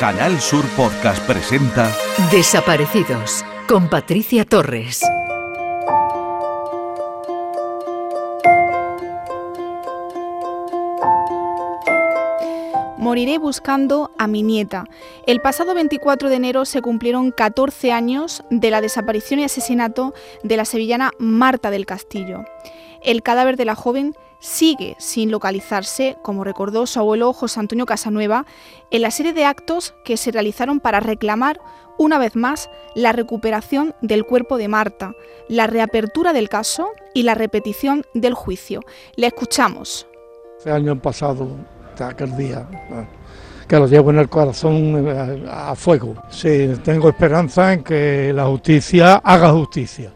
Canal Sur Podcast presenta Desaparecidos con Patricia Torres. Moriré buscando a mi nieta. El pasado 24 de enero se cumplieron 14 años de la desaparición y asesinato de la sevillana Marta del Castillo. El cadáver de la joven sigue sin localizarse, como recordó su abuelo José Antonio Casanueva, en la serie de actos que se realizaron para reclamar una vez más la recuperación del cuerpo de Marta, la reapertura del caso y la repetición del juicio. Le escuchamos. Hace años pasado aquel día, que lo llevo en el corazón eh, a fuego. Sí, tengo esperanza en que la justicia haga justicia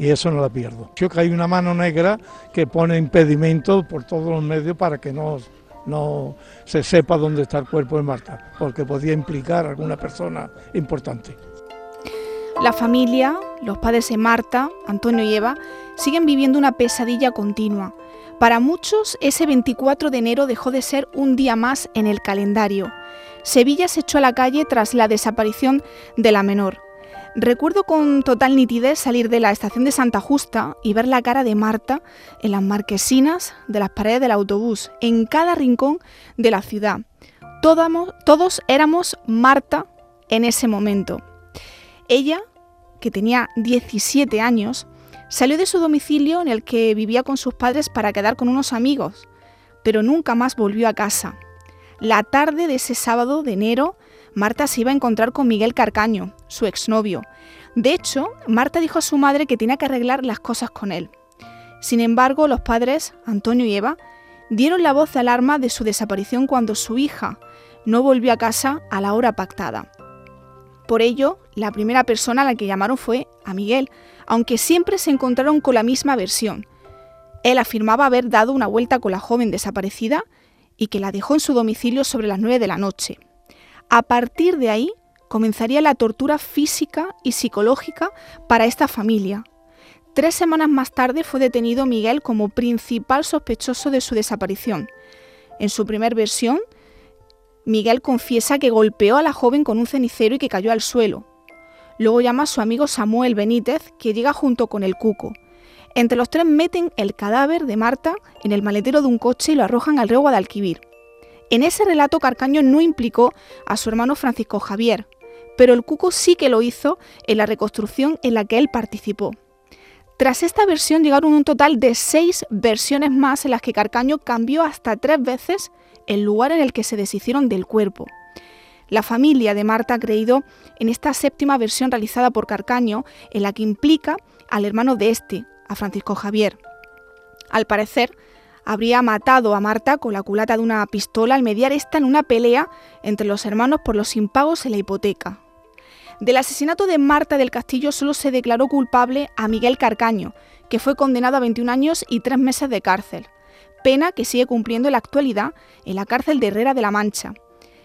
y eso no la pierdo. Creo que hay una mano negra que pone impedimentos por todos los medios para que no, no se sepa dónde está el cuerpo de Marta, porque podía implicar a alguna persona importante. La familia, los padres de Marta, Antonio y Eva, siguen viviendo una pesadilla continua. Para muchos, ese 24 de enero dejó de ser un día más en el calendario. Sevilla se echó a la calle tras la desaparición de la menor. Recuerdo con total nitidez salir de la estación de Santa Justa y ver la cara de Marta en las marquesinas de las paredes del autobús, en cada rincón de la ciudad. Todos, éramos Marta en ese momento. Ella, que tenía 17 años, Salió de su domicilio en el que vivía con sus padres para quedar con unos amigos, pero nunca más volvió a casa. La tarde de ese sábado de enero, Marta se iba a encontrar con Miguel Carcaño, su exnovio. De hecho, Marta dijo a su madre que tenía que arreglar las cosas con él. Sin embargo, los padres, Antonio y Eva, dieron la voz de alarma de su desaparición cuando su hija no volvió a casa a la hora pactada. Por ello, la primera persona a la que llamaron fue a Miguel, aunque siempre se encontraron con la misma versión. Él afirmaba haber dado una vuelta con la joven desaparecida y que la dejó en su domicilio sobre las 9 de la noche. A partir de ahí comenzaría la tortura física y psicológica para esta familia. Tres semanas más tarde fue detenido Miguel como principal sospechoso de su desaparición. En su primer versión, Miguel confiesa que golpeó a la joven con un cenicero y que cayó al suelo. Luego llama a su amigo Samuel Benítez, que llega junto con el cuco. Entre los tres meten el cadáver de Marta en el maletero de un coche y lo arrojan al río Guadalquivir. En ese relato Carcaño no implicó a su hermano Francisco Javier, pero el cuco sí que lo hizo en la reconstrucción en la que él participó. Tras esta versión llegaron un total de seis versiones más en las que Carcaño cambió hasta tres veces el lugar en el que se deshicieron del cuerpo. La familia de Marta ha creído en esta séptima versión realizada por Carcaño, en la que implica al hermano de este, a Francisco Javier. Al parecer, habría matado a Marta con la culata de una pistola al mediar esta en una pelea entre los hermanos por los impagos en la hipoteca. Del asesinato de Marta del Castillo solo se declaró culpable a Miguel Carcaño, que fue condenado a 21 años y 3 meses de cárcel pena que sigue cumpliendo en la actualidad en la cárcel de Herrera de la Mancha.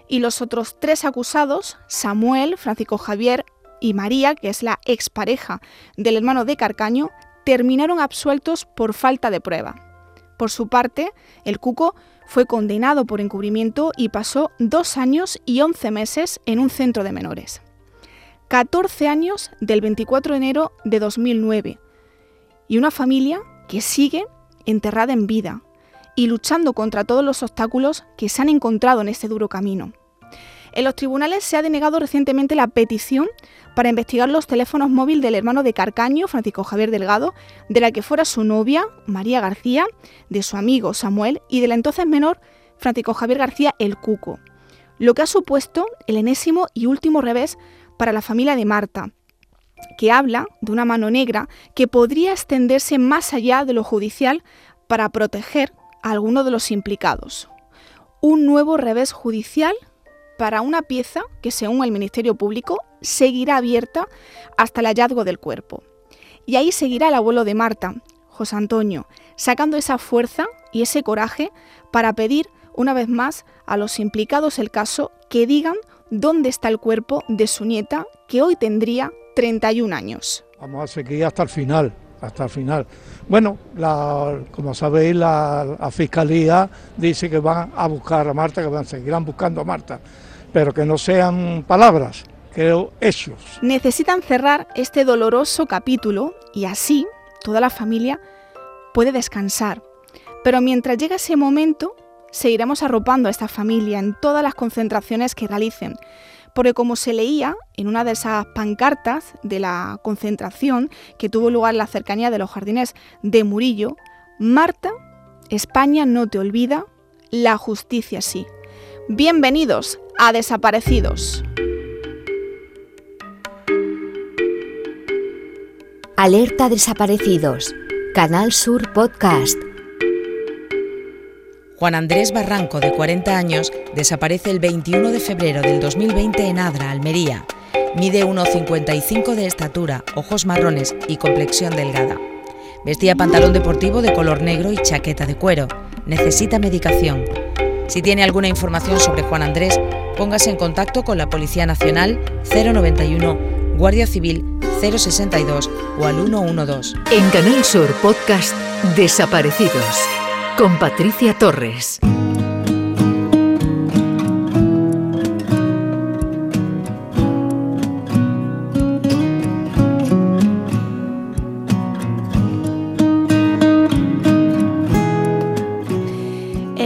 Y los otros tres acusados, Samuel, Francisco Javier y María, que es la expareja del hermano de Carcaño, terminaron absueltos por falta de prueba. Por su parte, el Cuco fue condenado por encubrimiento y pasó dos años y once meses en un centro de menores. 14 años del 24 de enero de 2009 y una familia que sigue enterrada en vida, y luchando contra todos los obstáculos que se han encontrado en este duro camino. En los tribunales se ha denegado recientemente la petición para investigar los teléfonos móviles del hermano de Carcaño, Francisco Javier Delgado, de la que fuera su novia, María García, de su amigo Samuel y de la entonces menor, Francisco Javier García el Cuco, lo que ha supuesto el enésimo y último revés para la familia de Marta, que habla de una mano negra que podría extenderse más allá de lo judicial para proteger alguno de los implicados. Un nuevo revés judicial para una pieza que, según el Ministerio Público, seguirá abierta hasta el hallazgo del cuerpo. Y ahí seguirá el abuelo de Marta, José Antonio, sacando esa fuerza y ese coraje para pedir una vez más a los implicados el caso que digan dónde está el cuerpo de su nieta, que hoy tendría 31 años. Vamos a seguir hasta el final, hasta el final. Bueno, como sabéis, la, Fiscalía dice que van a buscar a Marta, que van, seguirán buscando a Marta. Pero que no sean palabras, creo hechos. Necesitan cerrar este doloroso capítulo y así toda la familia puede descansar. Pero mientras llega ese momento, seguiremos arropando a esta familia en todas las concentraciones que realicen. Porque como se leía en una de esas pancartas de la concentración que tuvo lugar en la cercanía de los jardines de Murillo, Marta, España no te olvida, la justicia sí. Bienvenidos a Desaparecidos. Alerta Desaparecidos. Canal Sur Podcast. Juan Andrés Barranco, de 40 años, desaparece el 21 de febrero del 2020 en Adra, Almería. Mide 1,55 de estatura, ojos marrones y complexión delgada. Vestía pantalón deportivo de color negro y chaqueta de cuero. Necesita medicación. Si tiene alguna información sobre Juan Andrés, póngase en contacto con la Policía Nacional 091, Guardia Civil 062 o al 112. En Canal Sur Podcast Desaparecidos con Patricia Torres.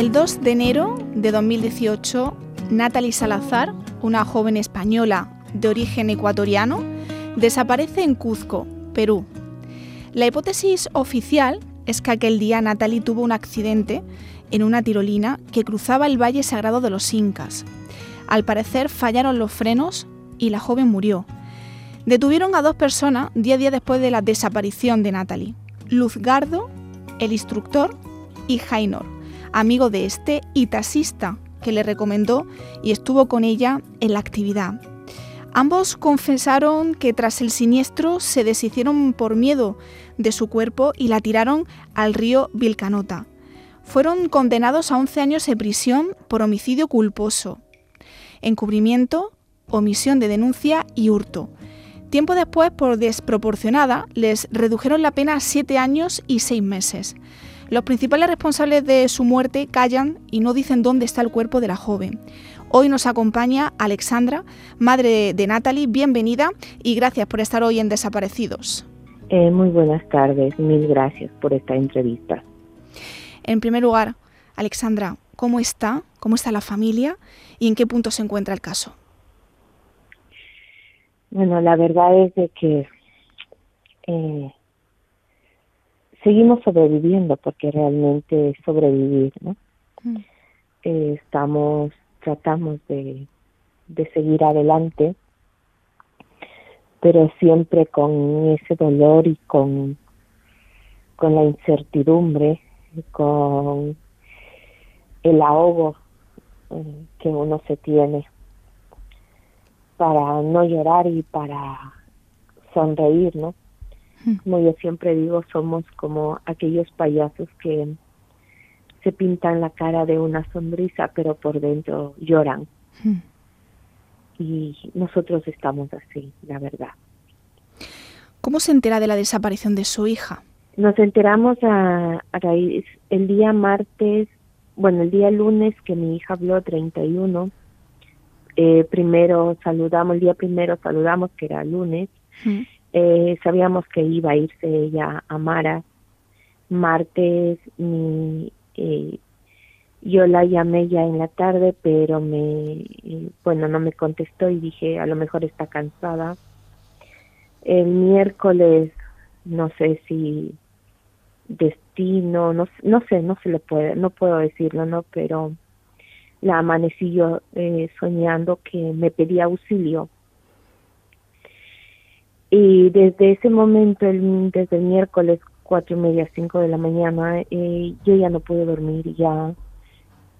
El 2 de enero de 2018, Natalie Salazar, una joven española de origen ecuatoriano, desaparece en Cuzco, Perú. La hipótesis oficial es que aquel día Natalie tuvo un accidente en una tirolina que cruzaba el Valle Sagrado de los Incas. Al parecer fallaron los frenos y la joven murió. Detuvieron a dos personas diez días después de la desaparición de Natalie. Luzgardo, el instructor, y Jainor, amigo de este y taxista que le recomendó y estuvo con ella en la actividad. Ambos confesaron que tras el siniestro se deshicieron por miedo de su cuerpo y la tiraron al río Vilcanota. Fueron condenados a 11 años de prisión por homicidio culposo, encubrimiento, omisión de denuncia y hurto. Tiempo después, por desproporcionada, les redujeron la pena a 7 años y 6 meses. Los principales responsables de su muerte callan y no dicen dónde está el cuerpo de la joven. Hoy nos acompaña Alexandra, madre de Natalie. Bienvenida y gracias por estar hoy en Desaparecidos. Eh, muy buenas tardes, mil gracias por esta entrevista. En primer lugar, Alexandra, ¿cómo está? ¿Cómo está la familia? ¿Y en qué punto se encuentra el caso? Bueno, la verdad es de que eh, seguimos sobreviviendo porque realmente es sobrevivir, ¿no? Mm. Eh, estamos, tratamos de, de seguir adelante pero siempre con ese dolor y con, con la incertidumbre, con el ahogo eh, que uno se tiene para no llorar y para sonreír, ¿no? Hmm. Como yo siempre digo, somos como aquellos payasos que se pintan la cara de una sonrisa, pero por dentro lloran. Hmm y nosotros estamos así, la verdad. ¿Cómo se entera de la desaparición de su hija? Nos enteramos a, raíz el día martes, bueno, el día lunes que mi hija habló 31. Eh, primero saludamos, el día primero saludamos que era lunes. Eh, sabíamos que iba a irse ella a Mara. Martes mi eh, yo la llamé ya en la tarde, pero me, bueno, no me contestó y dije, a lo mejor está cansada. El miércoles, no sé si destino, no, no sé, no se le puede, no puedo decirlo, ¿no? Pero la amanecí yo eh, soñando que me pedía auxilio. Y desde ese momento, el, desde el miércoles cuatro y media, cinco de la mañana, eh, yo ya no pude dormir, ya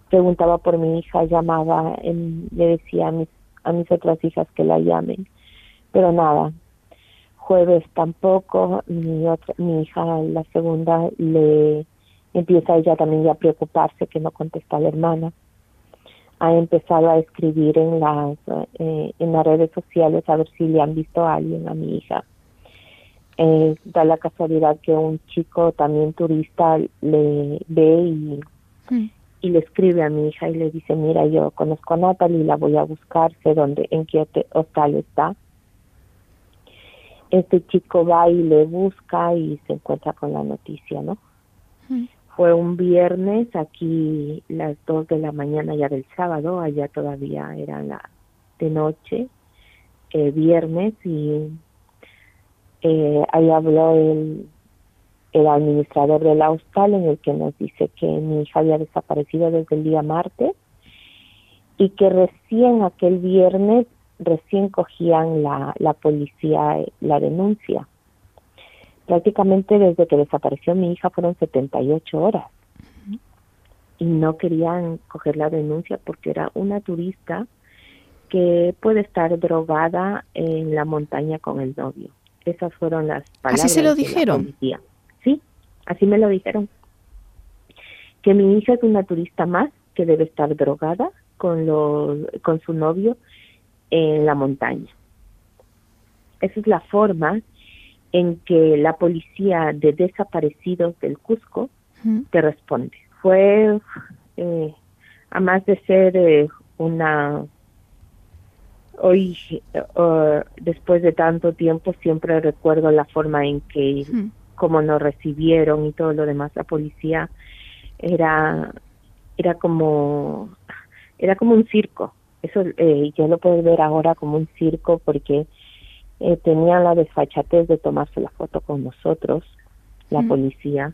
preguntaba por mi hija, llamaba, le decía a mis, a mis otras hijas que la llamen, pero nada. Jueves tampoco, mi otra, mi hija, la segunda, le empieza ella también ya a preocuparse que no contesta a la hermana. Ha empezado a escribir en las, eh, en las redes sociales a ver si le han visto a alguien a mi hija. Eh, da la casualidad que un chico también turista le ve y, y le escribe a mi hija y le dice, mira, yo conozco a Natalie, la voy a buscar, sé dónde, en qué hostal está. Este chico va y le busca y se encuentra con la noticia, ¿no? Fue un viernes, aquí las dos de la mañana ya del sábado, allá todavía era la de noche, eh, viernes, y eh, ahí habló el, el administrador del hostal en el que nos dice que mi hija había desaparecido desde el día martes y que recién aquel viernes recién cogían la, la policía la denuncia. Prácticamente desde que desapareció mi hija fueron 78 horas y no querían coger la denuncia porque era una turista que puede estar drogada en la montaña con el novio. Esas fueron las palabras. ¿Así se lo dijeron? Sí, así me lo dijeron. Que mi hija es una turista más que debe estar drogada con, lo, con su novio en la montaña. Esa es la forma en que la policía de desaparecidos del Cusco te responde. Fue, eh, a más de ser eh, una hoy, uh, después de tanto tiempo, siempre recuerdo la forma en que, como nos recibieron y todo lo demás, la policía era, era como, era como un circo. Eso eh, yo lo puedo ver ahora como un circo porque eh, tenían la desfachatez de tomarse la foto con nosotros, la policía,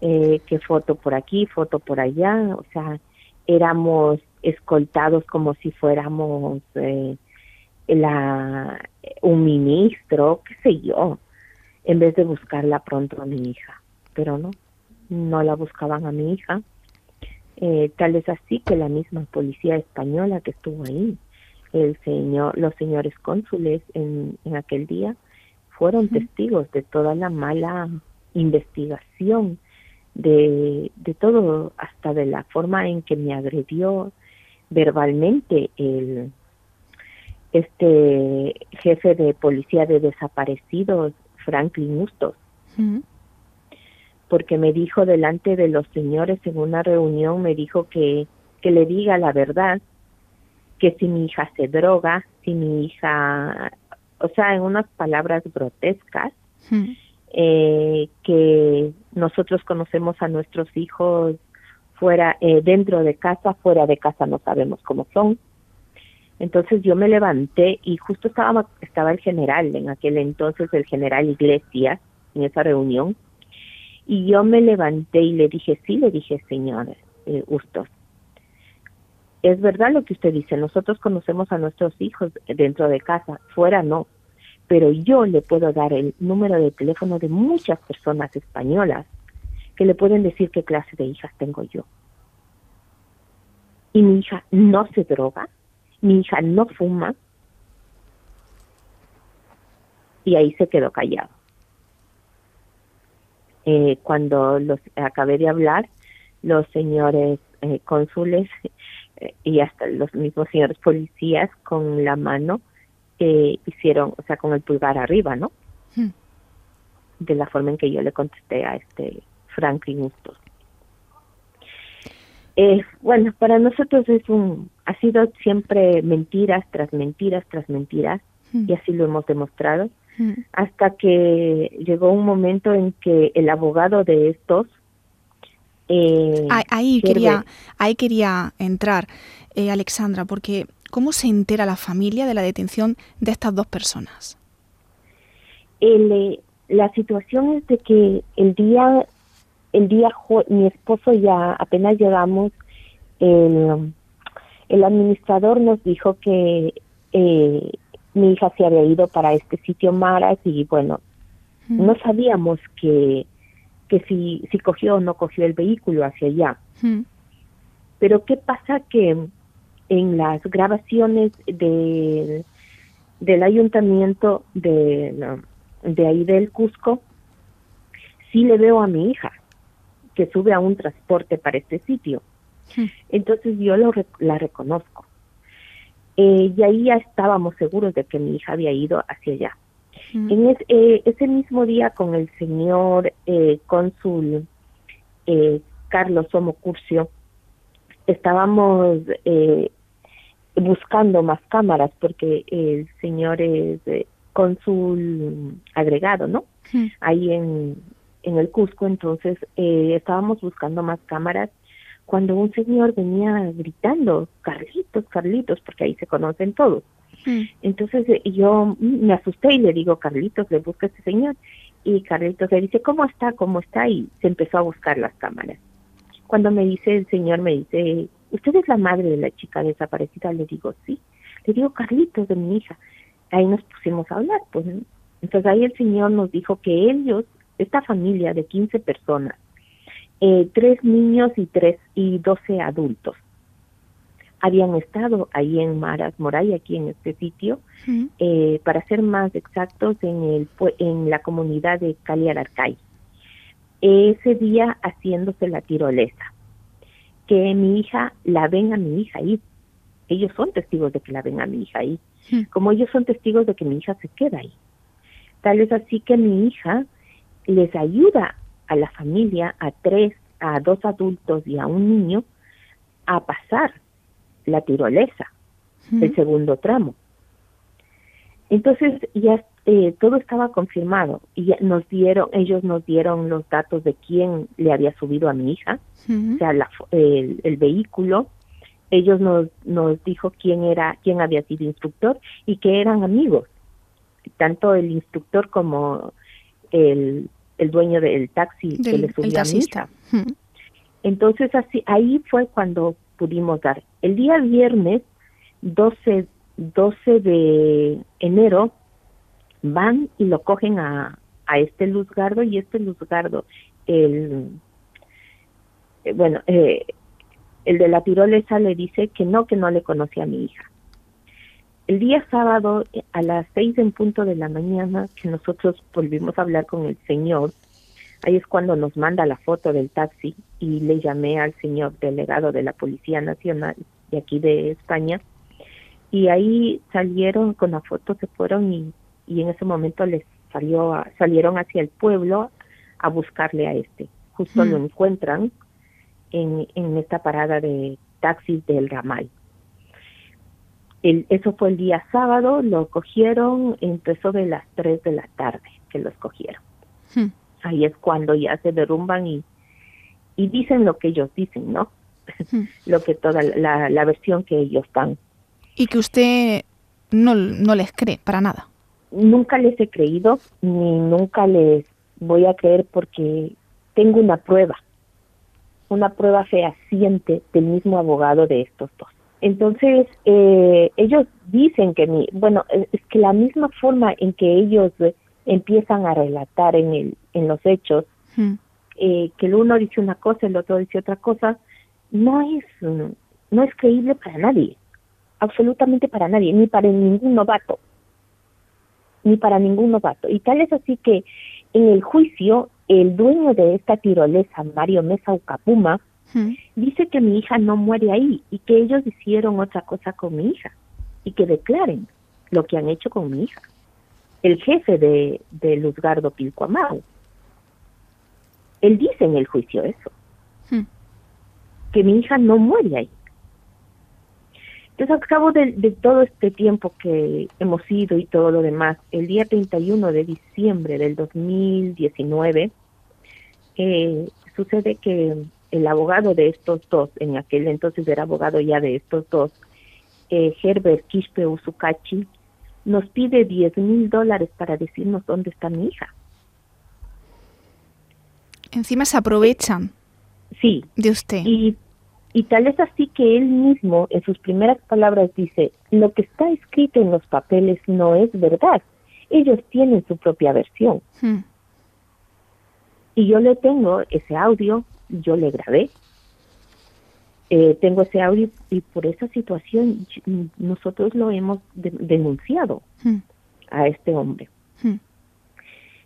eh, que foto por aquí, foto por allá, o sea, éramos escoltados como si fuéramos eh, la, un ministro, qué sé yo, en vez de buscarla pronto a mi hija. Pero no, no la buscaban a mi hija. Eh, tal es así que la misma policía española que estuvo ahí, el señor, los señores cónsules en, en aquel día, fueron testigos de toda la mala investigación, de, de todo, hasta de la forma en que me agredió, verbalmente el este jefe de policía de desaparecidos, Franklin Ustos, porque me dijo delante de los señores en una reunión, me dijo que, que le diga la verdad, que si mi hija se droga, si mi hija, o sea, en unas palabras grotescas, eh, que nosotros conocemos a nuestros hijos fuera eh, dentro de casa, fuera de casa no sabemos cómo son. Entonces yo me levanté y justo estaba estaba el general en aquel entonces el general Iglesias en esa reunión y yo me levanté y le dije sí le dije señor eh, es verdad lo que usted dice nosotros conocemos a nuestros hijos dentro de casa fuera no pero yo le puedo dar el número de teléfono de muchas personas españolas que le pueden decir qué clase de hijas tengo yo. Y mi hija no se droga, mi hija no fuma, y ahí se quedó callado. Eh, cuando los acabé de hablar, los señores eh, cónsules eh, y hasta los mismos señores policías con la mano hicieron, o sea, con el pulgar arriba, ¿no? Hmm. De la forma en que yo le contesté a este Franklin Hustos. Eh, bueno, para nosotros es un, ha sido siempre mentiras tras mentiras tras mentiras hmm. y así lo hemos demostrado hmm. hasta que llegó un momento en que el abogado de estos eh, ahí quería ahí quería entrar eh, Alexandra porque cómo se entera la familia de la detención de estas dos personas el, la situación es de que el día el día mi esposo ya apenas llegamos el, el administrador nos dijo que eh, mi hija se había ido para este sitio Maras y bueno no sabíamos que que si si cogió o no cogió el vehículo hacia allá pero qué pasa que en las grabaciones de del ayuntamiento de de ahí del Cusco sí le veo a mi hija que sube a un transporte para este sitio. Hmm. Entonces yo lo, la reconozco. Eh, y ahí ya estábamos seguros de que mi hija había ido hacia allá. En eh, ese mismo día con el señor eh, cónsul Carlos Somocurcio, estábamos eh, buscando más cámaras porque el señor es eh, cónsul agregado, ¿no? Ahí en, en el Cusco, entonces eh, estábamos buscando más cámaras cuando un señor venía gritando, Carlitos, Carlitos, porque ahí se conocen todos. Entonces yo me asusté y le digo, Carlitos, le busca a este señor. Y Carlitos le dice, ¿cómo está? ¿Cómo está? Y se empezó a buscar las cámaras. Cuando me dice el señor, me dice, ¿usted es la madre de la chica desaparecida? Le digo, sí. Le digo, Carlitos, de mi hija. Ahí nos pusimos a hablar, pues. Entonces ahí el señor nos dijo que ellos, esta familia de 15 personas, eh, tres niños y tres y 12 adultos, habían estado ahí en Maras Moray, aquí en este sitio, eh, para ser más exactos, en, el, en la comunidad de Cali. Ese día haciéndose la tirolesa que mi hija la ven a mi hija ahí. Ellos son testigos de que la ven a mi hija ahí. Como ellos son testigos de que mi hija se queda ahí. Tal es así que mi hija les ayuda a la familia, a tres, a dos adultos y a un niño, a pasar la tirolesa, el segundo tramo. Entonces ya eh, todo estaba confirmado y nos dieron, ellos nos dieron los datos de quién le había subido a mi hija, o sea, el, vehículo. Ellos nos, nos dijo quién era, quién había sido instructor y que eran amigos, tanto el instructor como el, el dueño del taxi que le subió a mi hija. Entonces así, ahí fue cuando pudimos dar. El día viernes 12, 12 de enero van y lo cogen a, a este Luzgardo y este Luzgardo, el, eh, bueno, eh, el de la tirolesa le dice que no, que no le conocía a mi hija. El día sábado, a las seis en punto de la mañana, que nosotros volvimos a hablar con el señor, ahí es cuando nos manda la foto del taxi y le llamé al señor delegado de la Policía Nacional de aquí de España, y ahí salieron con la foto, se fueron y y en ese momento les salió salieron hacia el pueblo a buscarle a este. Justo lo mm. encuentran en, en esta parada de taxis del ramal. El, eso fue el día sábado, lo cogieron, empezó de las 3 de la tarde que los cogieron. Hmm. Ahí es cuando ya se derrumban y, y dicen lo que ellos dicen, ¿no? Lo que toda la, la versión que ellos dan. Y que usted no, no les cree para nada nunca les he creído ni nunca les voy a creer porque tengo una prueba, una prueba fehaciente del mismo abogado de estos dos. Entonces, eh, ellos dicen que mi, bueno, es que la misma forma en que ellos empiezan a relatar en, el, en los hechos, eh, que el uno dice una cosa, el otro dice otra cosa, no es, no es creíble para nadie, absolutamente para nadie, ni para ningún novato ni para ningún novato. Y tal es así que en el juicio, el dueño de esta tirolesa, Mario Mesa Ucapuma, dice que mi hija no muere ahí y que ellos hicieron otra cosa con mi hija y que declaren lo que han hecho con mi hija. El jefe de, de Luzgardo Pilcoamau. Él dice en el juicio eso, que mi hija no muere ahí. Entonces, a cabo de, todo este tiempo que hemos ido y todo lo demás, el día 31 de diciembre del 2019, eh, sucede que el abogado de estos dos, en aquel entonces era abogado ya de estos dos, eh, Herbert Quispe Usukachi, nos pide 10 mil dólares para decirnos dónde está mi hija. Encima se aprovechan. Sí. De usted. Y y tal es así que él mismo, en sus primeras palabras, dice, lo que está escrito en los papeles no es verdad. Ellos tienen su propia versión. Hmm. Y yo le tengo ese audio, yo le grabé. Eh, tengo ese audio y por esa situación nosotros lo hemos denunciado hmm. a este hombre. Hmm.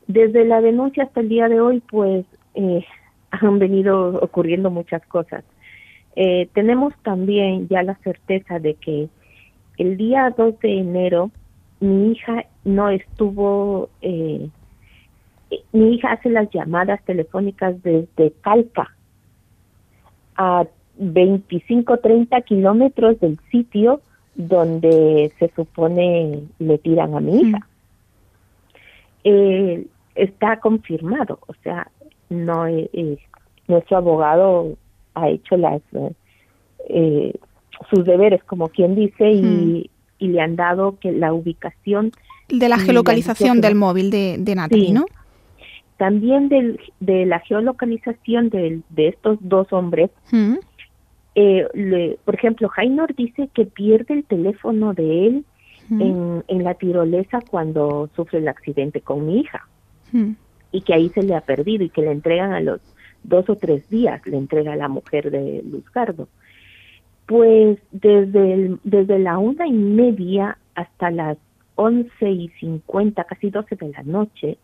Desde la denuncia hasta el día de hoy, pues eh, han venido ocurriendo muchas cosas. Eh, tenemos también ya la certeza de que el día 2 de enero mi hija no estuvo, eh, mi hija hace las llamadas telefónicas desde Calca a 25, 30 kilómetros del sitio donde se supone le tiran a mi hija. Eh, está confirmado, o sea, no eh, eh, nuestro abogado ha hecho las sus deberes, como quien dice, y, y, le han dado que la ubicación de la geolocalización del móvil de, de Natalie, ¿no? También del, de la geolocalización de, de estos dos hombres. Eh, por ejemplo, Jainor dice que pierde el teléfono de él en, en, la tirolesa cuando sufre el accidente con mi hija y que ahí se le ha perdido y que le entregan a los dos o tres días, le entrega a la mujer de Luzgardo. Pues desde, desde la una y media hasta las once y cincuenta, casi doce de la noche,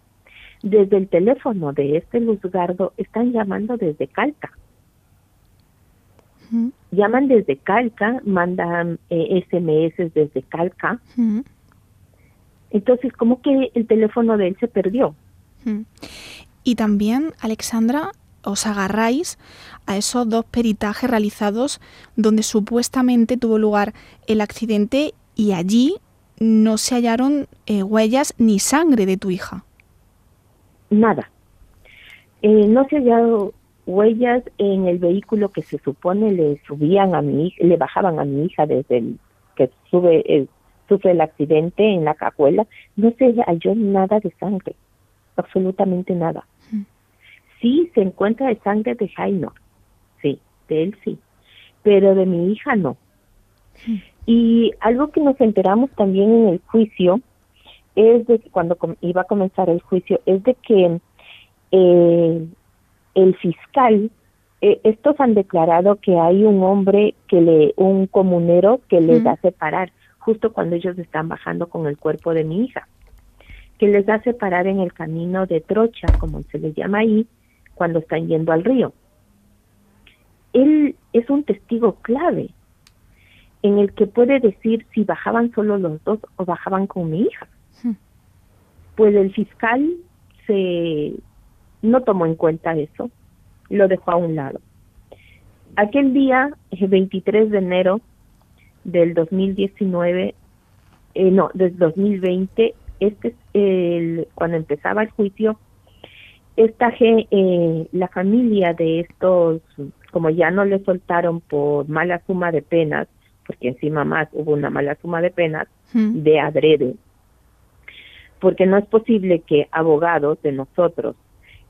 desde el teléfono de este Luzgardo están llamando desde Calca. Llaman desde Calca, mandan eh, SMS desde Calca. Entonces, como que el teléfono de él se perdió. Y también, Alexandra, os agarráis a esos dos peritajes realizados donde supuestamente tuvo lugar el accidente y allí no se hallaron eh, huellas ni sangre de tu hija. Nada. Eh, no se hallaron huellas en el vehículo que se supone le subían a mi le bajaban a mi hija desde el que sube el, sufre el accidente en la cajuela. No se halló nada de sangre, absolutamente nada. Sí se encuentra de sangre de Jaino, sí, de él sí, pero de mi hija no. Y algo que nos enteramos también en el juicio es de que cuando iba a comenzar el juicio, es de que eh, el fiscal, eh, estos han declarado que hay un hombre que le, un comunero que les da separar justo cuando ellos están bajando con el cuerpo de mi hija, que les da separar en el camino de trocha, como se le llama ahí, cuando están yendo al río. Él es un testigo clave en el que puede decir si bajaban solo los dos o bajaban con mi hija. Hmm. Pues el fiscal se no tomó en cuenta eso, lo dejó a un lado. Aquel día, el 23 de enero del 2019, eh, no, del 2020, este el, cuando empezaba el juicio, esta eh, la familia de estos, como ya no le soltaron por mala suma de penas, porque encima más hubo una mala suma de penas de adrede. Porque no es posible que abogados de nosotros,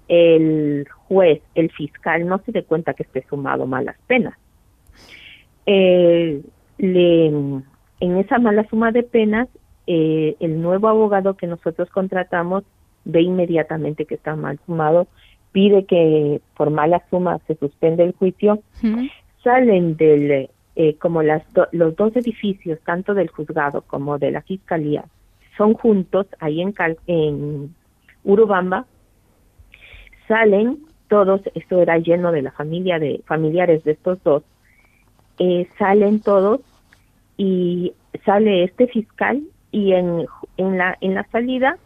el juez, el fiscal, no se dé cuenta que esté sumado malas penas. Eh, le, en esa mala suma de penas, eh, el nuevo abogado que nosotros contratamos ve inmediatamente que está mal sumado, pide que por mala suma se suspende el juicio, salen del eh, como las los dos edificios, tanto del juzgado como de la fiscalía, son juntos ahí en, en Urubamba, salen todos, esto era lleno de la familia de familiares de estos dos, eh, salen todos y sale este fiscal y en, en la en la salida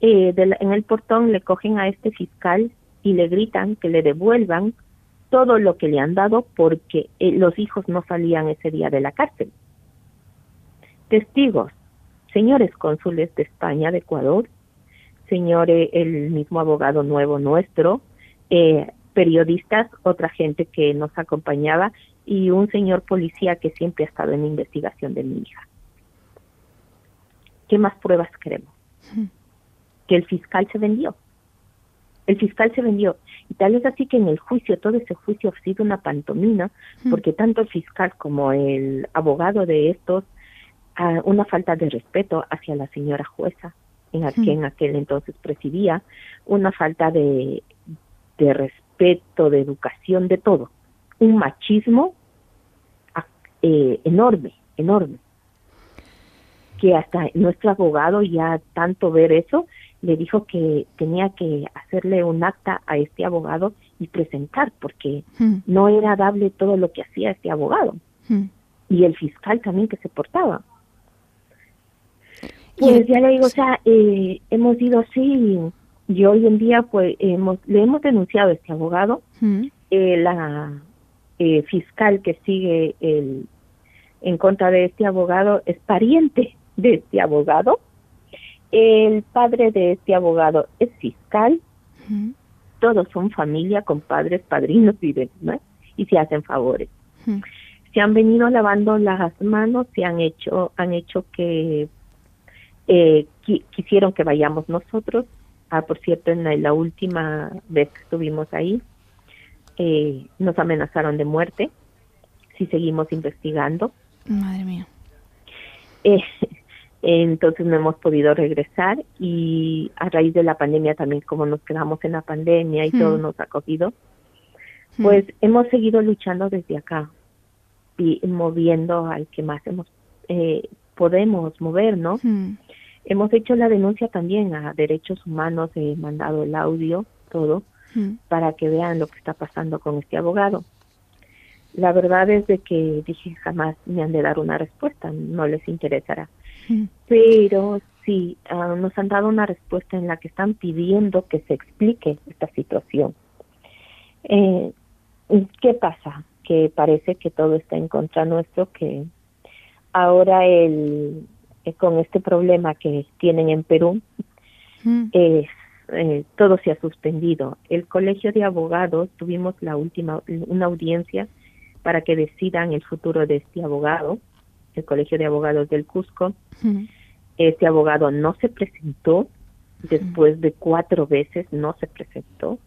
eh, en el portón le cogen a este fiscal y le gritan que le devuelvan todo lo que le han dado porque eh, los hijos no salían ese día de la cárcel. Testigos, señores cónsules de España, de Ecuador, señores, el mismo abogado nuevo nuestro, eh, periodistas, otra gente que nos acompañaba y un señor policía que siempre ha estado en investigación de mi hija. ¿Qué más pruebas queremos? Que el fiscal se vendió. El fiscal se vendió. Y tal es así que en el juicio, todo ese juicio ha sido una pantomina, porque tanto el fiscal como el abogado de estos, uh, una falta de respeto hacia la señora jueza, en aquel, en aquel entonces presidía, una falta de, de respeto, de educación, de todo. Un machismo eh, enorme, enorme. Que hasta nuestro abogado ya tanto ver eso, le dijo que tenía que hacerle un acta a este abogado y presentar, porque hmm. no era dable todo lo que hacía este abogado. Hmm. Y el fiscal también que se portaba. Pues ya le digo, o sea, eh, hemos ido así y hoy en día pues hemos, le hemos denunciado a este abogado. Hmm. Eh, la, eh, fiscal que sigue el, en contra de este abogado es pariente de este abogado. El padre de este abogado es fiscal. Todos son familia con padres, padrinos y demás, y se hacen favores. Se han venido lavando las manos, se han hecho, han hecho que eh, quisieron que vayamos nosotros. Ah, por cierto, en la, última vez que estuvimos ahí, eh, nos amenazaron de muerte si seguimos investigando. Madre mía. Eh, entonces no hemos podido regresar y a raíz de la pandemia también como nos quedamos en la pandemia y todo hmm. nos ha cogido, hmm. pues hemos seguido luchando desde acá y moviendo al que más hemos eh, podemos mover, ¿no? Hmm. Hemos hecho la denuncia también a derechos humanos, he mandado el audio, todo, para que vean lo que está pasando con este abogado. La verdad es de que dije jamás me han de dar una respuesta, no les interesará. Pero sí, ah, nos han dado una respuesta en la que están pidiendo que se explique esta situación. Eh, ¿Qué pasa? Que parece que todo está en contra nuestro, que ahora el, eh, con este problema que tienen en Perú, eh, todo se ha suspendido. El Colegio de Abogados tuvimos la última una audiencia para que decidan el futuro de este abogado, el Colegio de Abogados del Cusco. Este abogado no se presentó, después de cuatro veces no se presentó.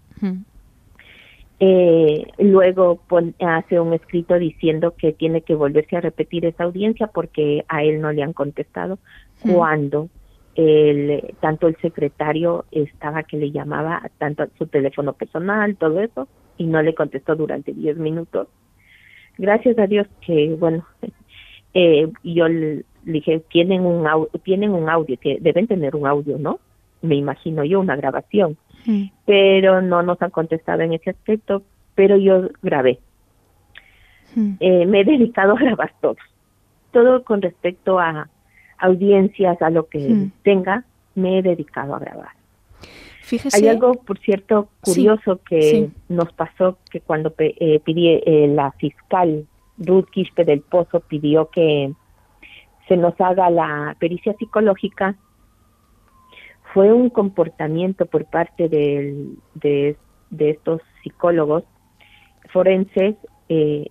Eh, luego hace un escrito diciendo que tiene que volverse a repetir esa audiencia porque a él no le han contestado cuando el, tanto el secretario estaba que le llamaba tanto a su teléfono personal, todo eso, y no le contestó durante diez minutos. Gracias a Dios que, bueno, eh, yo le dije, tienen un, tienen un audio, que deben tener un audio, ¿no? Me imagino yo, una grabación. Pero no nos han contestado en ese aspecto, pero yo grabé. Eh, me he dedicado a grabar todo. Todo con respecto a audiencias, a lo que tenga, me he dedicado a grabar. Hay algo, por cierto, curioso que nos pasó que cuando eh, eh, la fiscal Ruth Quispe del Pozo pidió que se nos haga la pericia psicológica, fue un comportamiento por parte de, de, estos psicólogos forenses eh,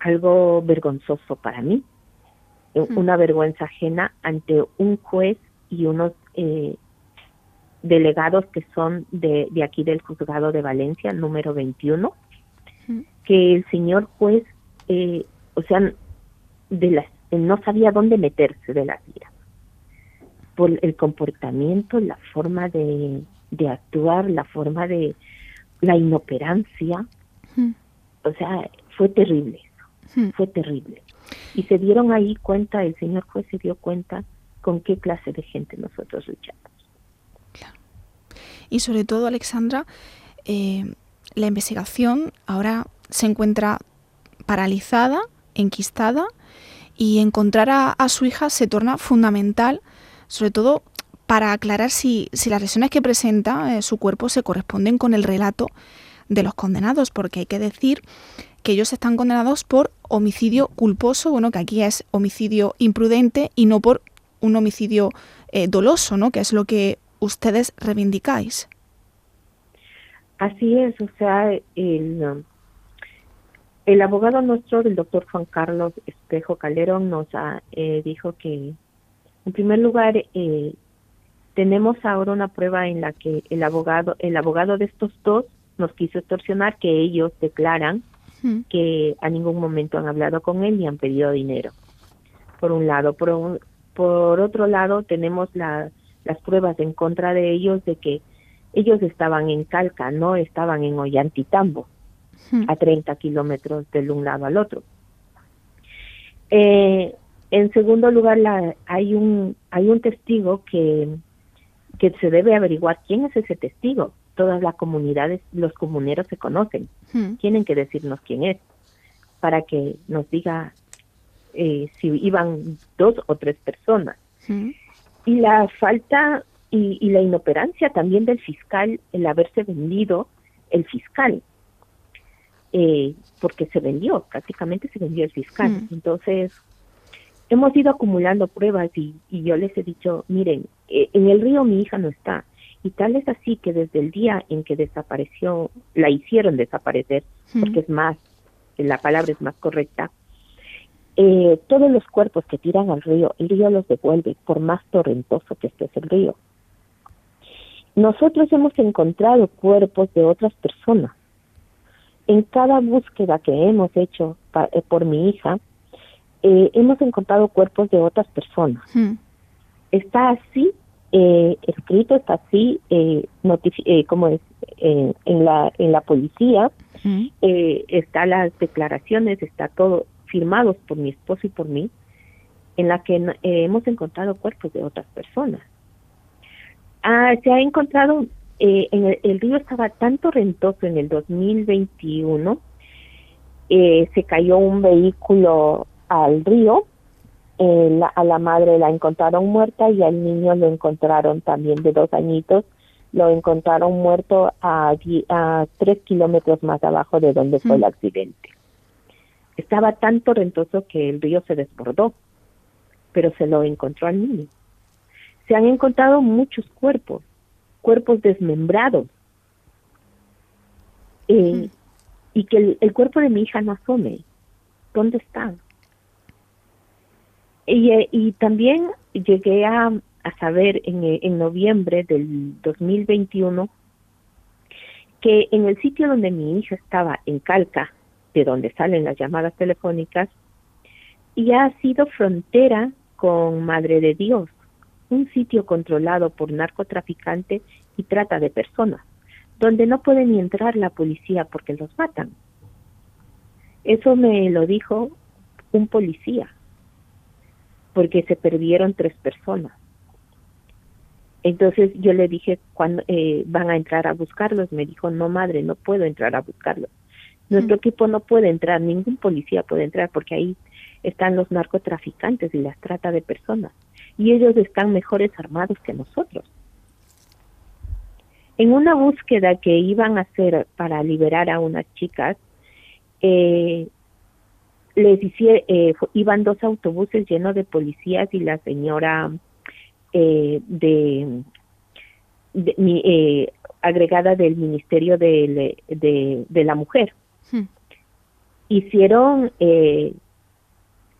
algo vergonzoso para mí, hmm. una vergüenza ajena ante un juez y unos eh, delegados que son de, de aquí del juzgado de Valencia, número 21, que el señor juez, eh, o sea, de las, no sabía dónde meterse de la tira. Por el comportamiento, la forma de, de actuar, la forma de la inoperancia. O sea, fue terrible eso, fue terrible. Y se dieron ahí cuenta, el señor juez se dio cuenta con qué clase de gente nosotros luchamos y sobre todo, Alexandra, eh, la investigación ahora se encuentra paralizada, enquistada y encontrar a, su hija se torna fundamental, sobre todo para aclarar si, las lesiones que presenta eh, su cuerpo se corresponden con el relato de los condenados, porque hay que decir que ellos están condenados por homicidio culposo, bueno, que aquí es homicidio imprudente y no por un homicidio eh, doloso, ¿no? Que es lo que ustedes reivindicáis. Así es, o sea, el, um, el abogado nuestro, el doctor Juan Carlos Espejo Calderón, nos ha, eh, dijo que, en primer lugar, eh, tenemos ahora una prueba en la que el abogado, el abogado de estos dos nos quiso extorsionar, que ellos declaran que a ningún momento han hablado con él y han pedido dinero. Por un lado, por, por otro lado, tenemos la las pruebas en contra de ellos de que ellos estaban en Calca, no estaban en Ollantitambo. A 30 kilómetros del un lado al otro. Eh, en segundo lugar, la, hay un hay un testigo que que se debe averiguar quién es ese testigo. Todas las comunidades, los comuneros se conocen. Hmm. Tienen que decirnos quién es para que nos diga eh, si iban dos o tres personas. Hmm y la falta y, la inoperancia también del fiscal, el haberse vendido el fiscal. Eh, porque se vendió, prácticamente se vendió el fiscal. Entonces, hemos ido acumulando pruebas y, y yo les he dicho, miren, eh, en el río mi hija no está. Y tal es así que desde el día en que desapareció, la hicieron desaparecer, porque es más, la palabra es más correcta, eh, todos los cuerpos que tiran al río, el río los devuelve, por más torrentoso que esté el río. Nosotros hemos encontrado cuerpos de otras personas. En cada búsqueda que hemos hecho eh, por mi hija, eh, hemos encontrado cuerpos de otras personas. Está así escrito, está así, como es, en la en la policía, está las declaraciones, está todo firmados por mi esposo y por mí, en la que eh, hemos encontrado cuerpos de otras personas. Ah, se ha encontrado, eh, en el, río estaba tan torrentoso en el 2021, eh, se cayó un vehículo al río, a la madre la encontraron muerta y al niño lo encontraron también de dos añitos, lo encontraron muerto a, a tres kilómetros más abajo de donde fue el accidente. Estaba tan torrentoso que el río se desbordó, pero se lo encontró al niño. Se han encontrado muchos cuerpos, cuerpos desmembrados, eh, y que el, cuerpo de mi hija no asome. ¿Dónde está? Y, eh, y también llegué a, a saber en, en noviembre del 2021 que en el sitio donde mi hija estaba, en Calca, de donde salen las llamadas telefónicas, y ha sido frontera con Madre de Dios, un sitio controlado por narcotraficantes y trata de personas, donde no puede ni entrar la policía porque los matan. Eso me lo dijo un policía, porque se perdieron tres personas. Entonces yo le dije, cuando eh, van a entrar a buscarlos? Me dijo, no madre, no puedo entrar a buscarlos. Nuestro equipo no puede entrar, ningún policía puede entrar porque ahí están los narcotraficantes y las trata de personas. Y ellos están mejores armados que nosotros. En una búsqueda que iban a hacer para liberar a unas chicas, eh, les eh, iban dos autobuses llenos de policías y la señora eh, de, eh, agregada del Ministerio de, de la Mujer. Hicieron, eh,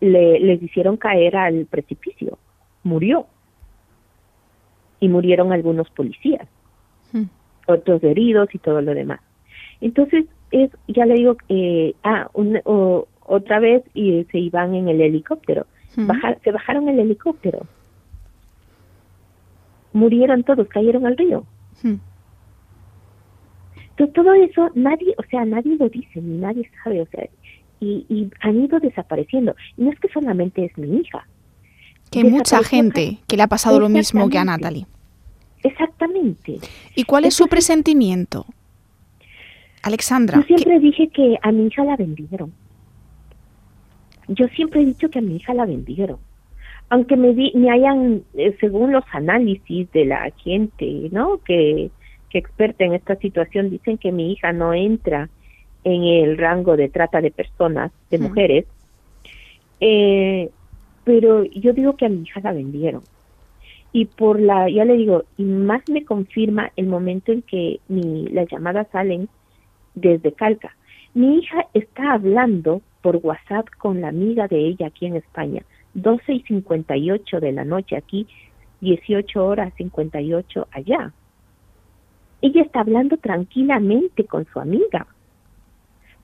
le, les hicieron caer al precipicio, murió. Y murieron algunos policías, hmm. otros heridos y todo lo demás. Entonces, es, ya le digo, eh, ah, otra vez y se iban en el helicóptero. Hmm. se bajaron el helicóptero. Murieron todos, cayeron al río. Hmm. Entonces, todo eso nadie, o sea, nadie lo dice, ni nadie sabe, o sea, y, han ido desapareciendo. Y no es que solamente es mi hija. Que hay mucha gente que le ha pasado lo mismo que a Natalie. Exactamente. ¿Y cuál es su presentimiento? Alexandra. Yo siempre dije que a mi hija la vendieron. Yo siempre he dicho que a mi hija la vendieron. Aunque me, me hayan, eh, según los análisis de la gente, ¿no? Que que experta en esta situación dicen que mi hija no entra en el rango de trata de personas, de mujeres, eh, pero yo digo que a mi hija la vendieron. Y por la, ya le digo, y más me confirma el momento en que mi, las llamadas salen desde Calca. Mi hija está hablando por WhatsApp con la amiga de ella aquí en España, 12 y 58 de la noche aquí, 18 horas 58 allá ella está hablando tranquilamente con su amiga.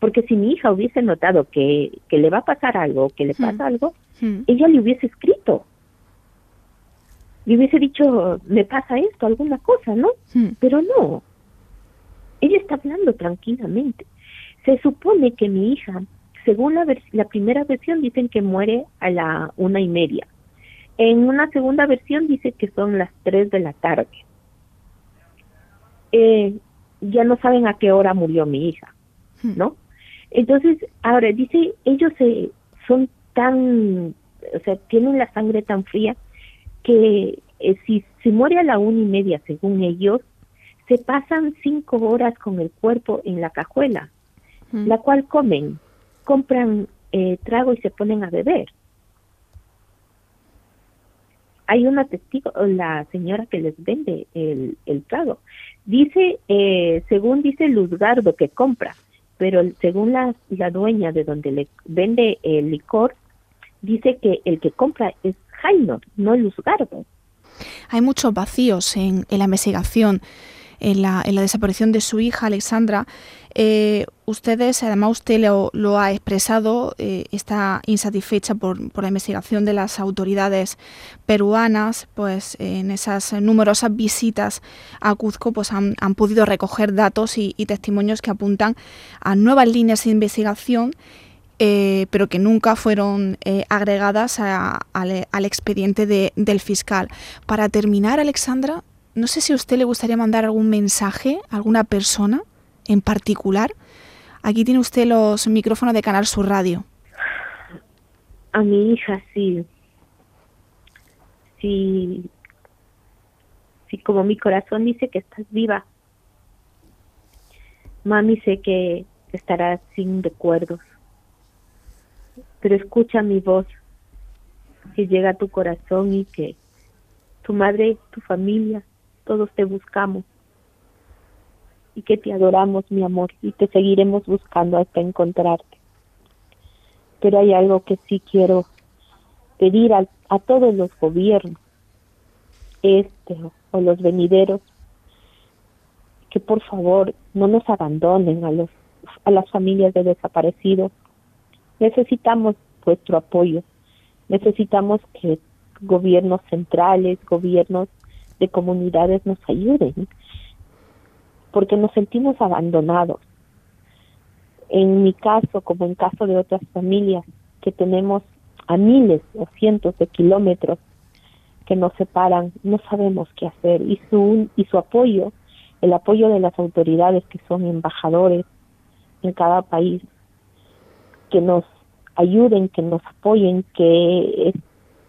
Porque si mi hija hubiese notado que, que le va a pasar algo, que le pasa algo, ella le hubiese escrito. Le hubiese dicho, me pasa esto, alguna cosa, ¿no? Pero no. Ella está hablando tranquilamente. Se supone que mi hija, según la, la primera versión, dicen que muere a la una y media. En una segunda versión dice que son las tres de la tarde eh, ya no saben a qué hora murió mi hija. ¿no? Entonces, ahora dice, ellos se, son tan, o sea, tienen la sangre tan fría que eh, si se muere a la una y media, según ellos, se pasan cinco horas con el cuerpo en la cajuela la cual comen, compran eh, trago y se ponen a beber. Hay una testigo, la señora que les vende el, el trago. Dice, eh, según dice Luzgardo que compra, pero según la, dueña de donde le vende el licor, dice que el que compra es Jaino, no Luzgardo. Hay muchos vacíos en la investigación en la, desaparición de su hija Alexandra. Eh, ustedes, además usted lo, ha expresado, eh, está insatisfecha por, la investigación de las autoridades peruanas, pues en esas numerosas visitas a Cuzco pues han, podido recoger datos y, testimonios que apuntan a nuevas líneas de investigación eh, pero que nunca fueron agregadas al, expediente del fiscal. Para terminar, Alexandra, no sé si a usted le gustaría mandar algún mensaje a alguna persona en particular. Aquí tiene usted los micrófonos de Canal Sur Radio. A mi hija sí. Sí. Sí, como mi corazón dice que estás viva. Mami sé que estarás sin recuerdos. Pero escucha mi voz que llega a tu corazón y que tu madre, tu familia, todos te buscamos y que te adoramos, mi amor, y te seguiremos buscando hasta encontrarte. Pero hay algo que sí quiero pedir a, todos los gobiernos, este o los venideros, que por favor no nos abandonen a los a las familias de desaparecidos. Necesitamos vuestro apoyo. Necesitamos que gobiernos centrales, gobiernos de comunidades nos ayuden, porque nos sentimos abandonados. En mi caso, como en caso de otras familias, que tenemos a miles o cientos de kilómetros que nos separan, no sabemos qué hacer y su y su apoyo, el apoyo de las autoridades que son embajadores en cada país, que nos ayuden, que nos apoyen, que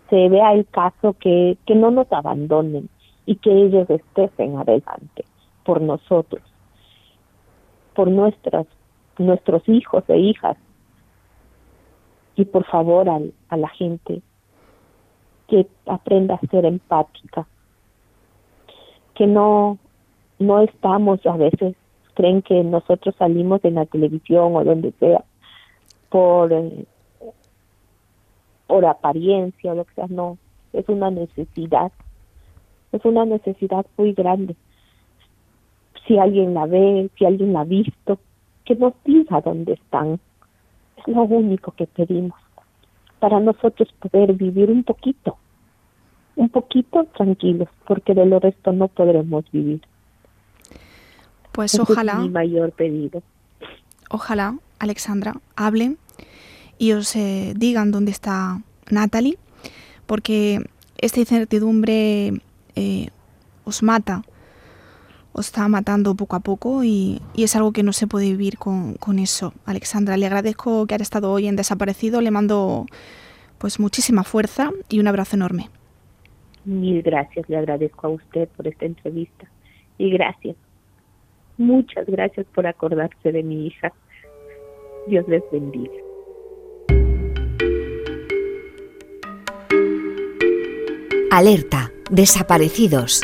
se vea el caso, que, que no nos abandonen, y que ellos estén adelante por nosotros, por nuestras, nuestros hijos e hijas y por favor al, a la gente que aprenda a ser empática, que no, no estamos a veces, creen que nosotros salimos en la televisión o donde sea por, eh, por apariencia o lo que sea, no, es una necesidad es una necesidad muy grande. Si alguien la ve, si alguien la ha visto, que nos diga dónde están. Es lo único que pedimos para nosotros poder vivir un poquito, un poquito tranquilos, porque de lo resto no podremos vivir. Pues ojalá. mi mayor pedido. Ojalá, Alexandra, hablen y os eh, digan dónde está Natalie, porque esta incertidumbre eh, os mata, os está matando poco a poco y, es algo que no se puede vivir con, eso. Alexandra, le agradezco que haya estado hoy en Desaparecido, le mando pues muchísima fuerza y un abrazo enorme. Mil gracias, le agradezco a usted por esta entrevista y gracias. Muchas gracias por acordarse de mi hija. Dios les bendiga. Alerta Desaparecidos.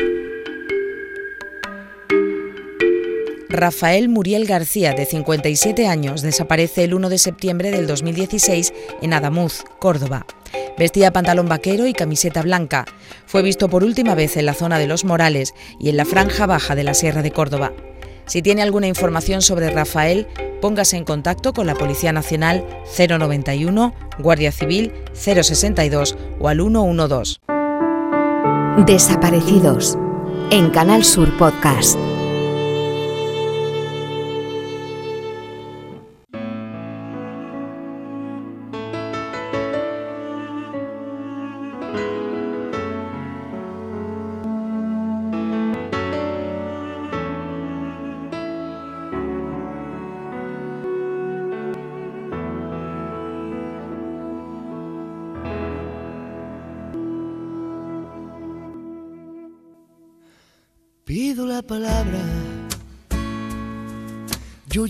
Rafael Muriel García, de 57 años, desaparece el 1 de septiembre del 2016 en Adamuz, Córdoba. Vestía pantalón vaquero y camiseta blanca. Fue visto por última vez en la zona de Los Morales y en la franja baja de la Sierra de Córdoba. Si tiene alguna información sobre Rafael, póngase en contacto con la Policía Nacional 091, Guardia Civil 062 o al 112. Desaparecidos en Canal Sur Podcast.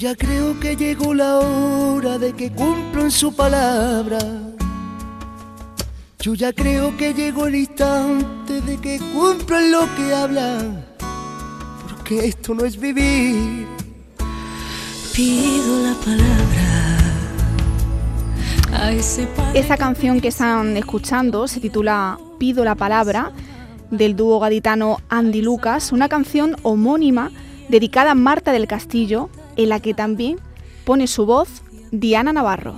Ya creo que llegó la hora de que cumplan su palabra. Yo ya creo que llegó el instante de que cumplan lo que hablan. Porque esto no es vivir. Pido la palabra. A ese Esta canción que están escuchando se titula Pido la palabra del dúo gaditano Andy Lucas, una canción homónima dedicada a Marta del Castillo, en la que también pone su voz Diana Navarro.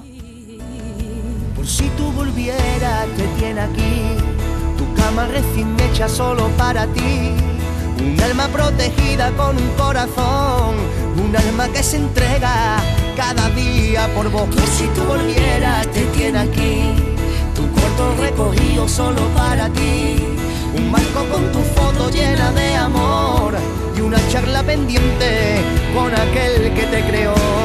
Por si tú volvieras, te tiene aquí, tu cama recién hecha solo para ti. Un alma protegida con un corazón, un alma que se entrega cada día por vos. Por si tú volvieras, te tiene aquí, tu cuarto recogido solo para ti. Un marco con tu foto llena de amor y una charla pendiente con aquel que te creó.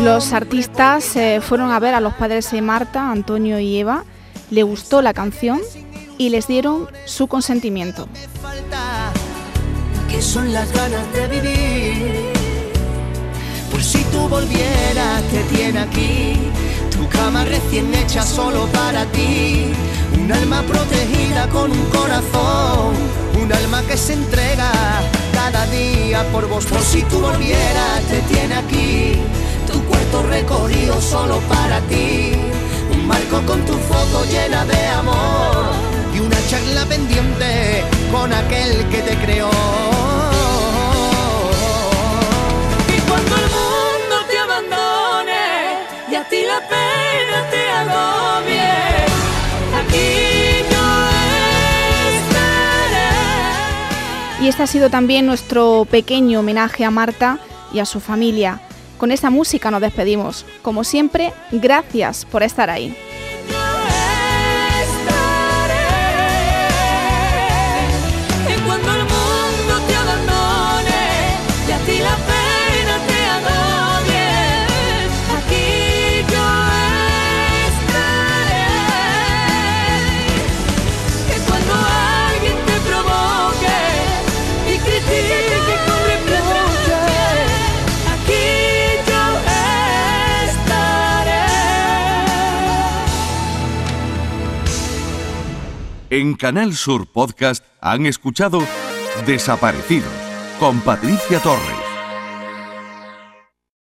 Los artistas eh, fueron a ver a los padres de Marta, Antonio y Eva, le gustó la canción y les dieron su consentimiento. que son las ganas de vivir. Por si tú volvieras, te tiene aquí, tu cama recién hecha solo para ti. Un alma protegida con un corazón, un alma que se entrega cada día por vos. Por si tú volvieras, te tiene aquí, recorrido solo para ti. Un marco con tu foto llena de amor y una charla pendiente con aquel que te creó. Y cuando el mundo te abandone y a ti la pena te agobie, aquí yo estaré. Y este ha sido también nuestro pequeño homenaje a Marta y a su familia. Con esta música nos despedimos. Como siempre, gracias por estar ahí. En Canal Sur Podcast han escuchado Desaparecidos con Patricia Torres.